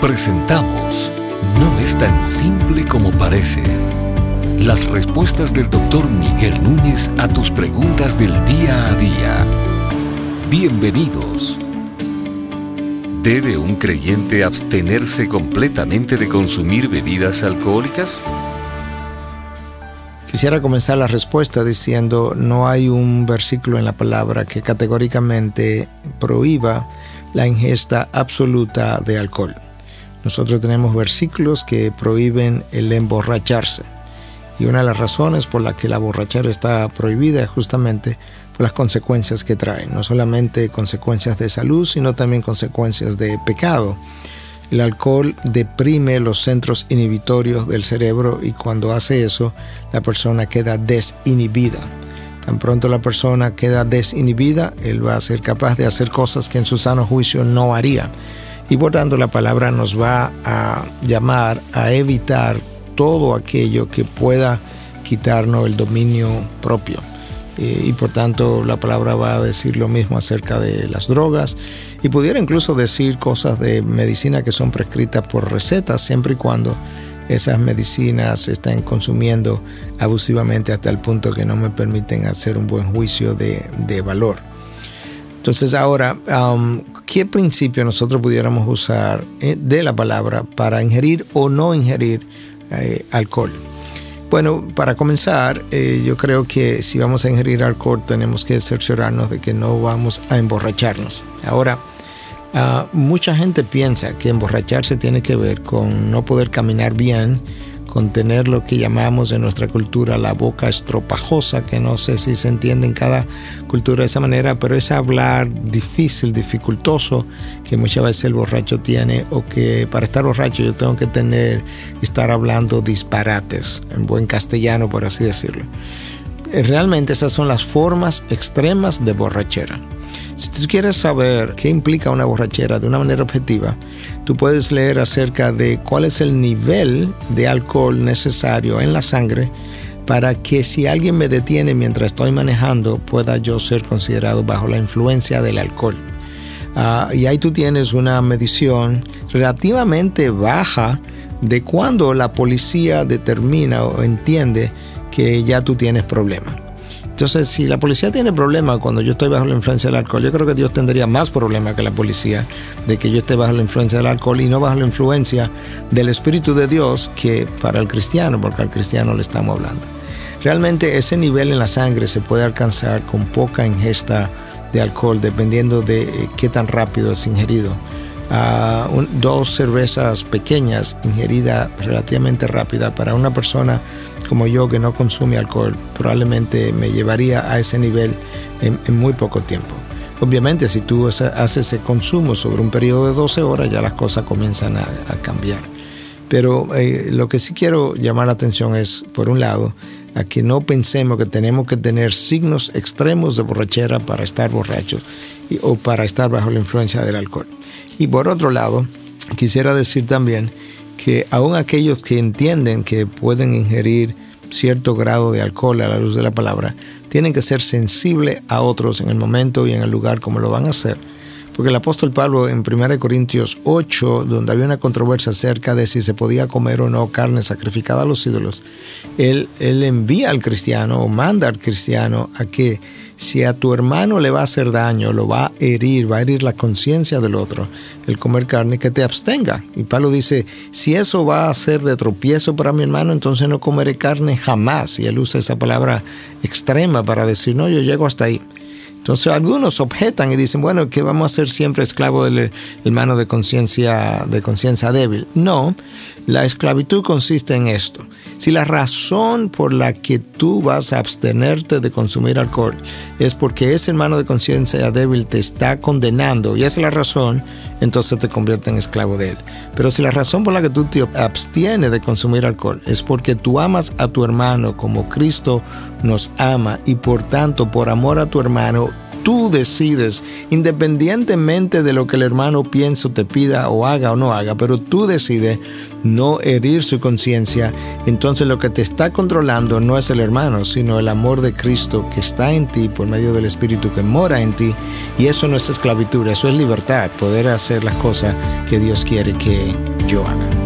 Presentamos No es tan simple como parece. Las respuestas del doctor Miguel Núñez a tus preguntas del día a día. Bienvenidos. ¿Debe un creyente abstenerse completamente de consumir bebidas alcohólicas? Quisiera comenzar la respuesta diciendo no hay un versículo en la palabra que categóricamente prohíba la ingesta absoluta de alcohol. Nosotros tenemos versículos que prohíben el emborracharse. Y una de las razones por la que la borrachera está prohibida es justamente por las consecuencias que trae. No solamente consecuencias de salud, sino también consecuencias de pecado. El alcohol deprime los centros inhibitorios del cerebro y cuando hace eso, la persona queda desinhibida. Tan pronto la persona queda desinhibida, él va a ser capaz de hacer cosas que en su sano juicio no haría. Y por tanto la palabra nos va a llamar a evitar todo aquello que pueda quitarnos el dominio propio. Eh, y por tanto la palabra va a decir lo mismo acerca de las drogas y pudiera incluso decir cosas de medicina que son prescritas por recetas siempre y cuando esas medicinas se están consumiendo abusivamente hasta el punto que no me permiten hacer un buen juicio de, valor. Entonces ahora, ¿qué principio nosotros pudiéramos usar eh, de la palabra para ingerir o no ingerir eh, alcohol. Bueno, para comenzar, eh, yo creo que si vamos a ingerir alcohol tenemos que cerciorarnos de que no vamos a emborracharnos. Ahora, ah, mucha gente piensa que emborracharse tiene que ver con no poder caminar bien, con tener lo que llamamos en nuestra cultura la boca estropajosa, que no sé si se entiende en cada cultura de esa manera, pero es hablar difícil, dificultoso, que muchas veces el borracho tiene, o que para estar borracho yo tengo que tener, estar hablando disparates, en buen castellano, por así decirlo. Eh, realmente esas son las formas extremas de borrachera. Si tú quieres saber qué implica una borrachera de una manera objetiva, tú puedes leer acerca de cuál es el nivel de alcohol necesario en la sangre para que si alguien me detiene mientras estoy manejando pueda yo ser considerado bajo la influencia del alcohol. Ah, y ahí tú tienes una medición relativamente baja de cuando la policía determina o entiende que ya tú tienes problemas. Entonces, si la policía tiene problemas cuando yo estoy bajo la influencia del alcohol, yo creo que Dios tendría más problemas que la policía de que yo esté bajo la influencia del alcohol y no bajo la influencia del Espíritu de Dios que para el cristiano, porque al cristiano le estamos hablando. Realmente ese nivel en la sangre se puede alcanzar con poca ingesta de alcohol, dependiendo de eh, qué tan rápido es ingerido. Ah, dos cervezas pequeñas ingeridas relativamente rápida para una persona como yo que no consume alcohol probablemente me llevaría a ese nivel en, muy poco tiempo. Obviamente si tú haces ese consumo sobre un periodo de 12 horas ya las cosas comienzan a, cambiar. Pero eh, lo que sí quiero llamar la atención es, por un lado, a que no pensemos que tenemos que tener signos extremos de borrachera para estar borrachos o para estar bajo la influencia del alcohol. Y por otro lado, quisiera decir también que aún aquellos que entienden que pueden ingerir cierto grado de alcohol a la luz de la palabra, tienen que ser sensibles a otros en el momento y en el lugar como lo van a hacer. Porque el apóstol Pablo en 1 Corintios 8, donde había una controversia acerca de si se podía comer o no carne sacrificada a los ídolos, él, él envía al cristiano o manda al cristiano a que si a tu hermano le va a hacer daño, lo va a herir, va a herir la conciencia del otro, el comer carne, que te abstenga. Y Pablo dice, si eso va a ser de tropiezo para mi hermano, entonces no comeré carne jamás. Y él usa esa palabra extrema para decir, no, yo llego hasta ahí. Entonces algunos objetan y dicen, bueno, que vamos a ser siempre esclavo del hermano de conciencia de conciencia débil. No, la esclavitud consiste en esto. Si la razón por la que tú vas a abstenerte de consumir alcohol es porque ese hermano de conciencia débil te está condenando y esa es la razón, entonces te convierte en esclavo de él. Pero si la razón por la que tú te abstienes de consumir alcohol es porque tú amas a tu hermano como Cristo nos ama y por tanto por amor a tu hermano tú decides, independientemente de lo que el hermano piense, te pida o haga o no haga, pero tú decides no herir su conciencia, entonces lo que te está controlando no es el hermano, sino el amor de Cristo que está en ti por medio del Espíritu que mora en ti. Y eso no es esclavitud, eso es libertad, poder hacer las cosas que Dios quiere que yo haga.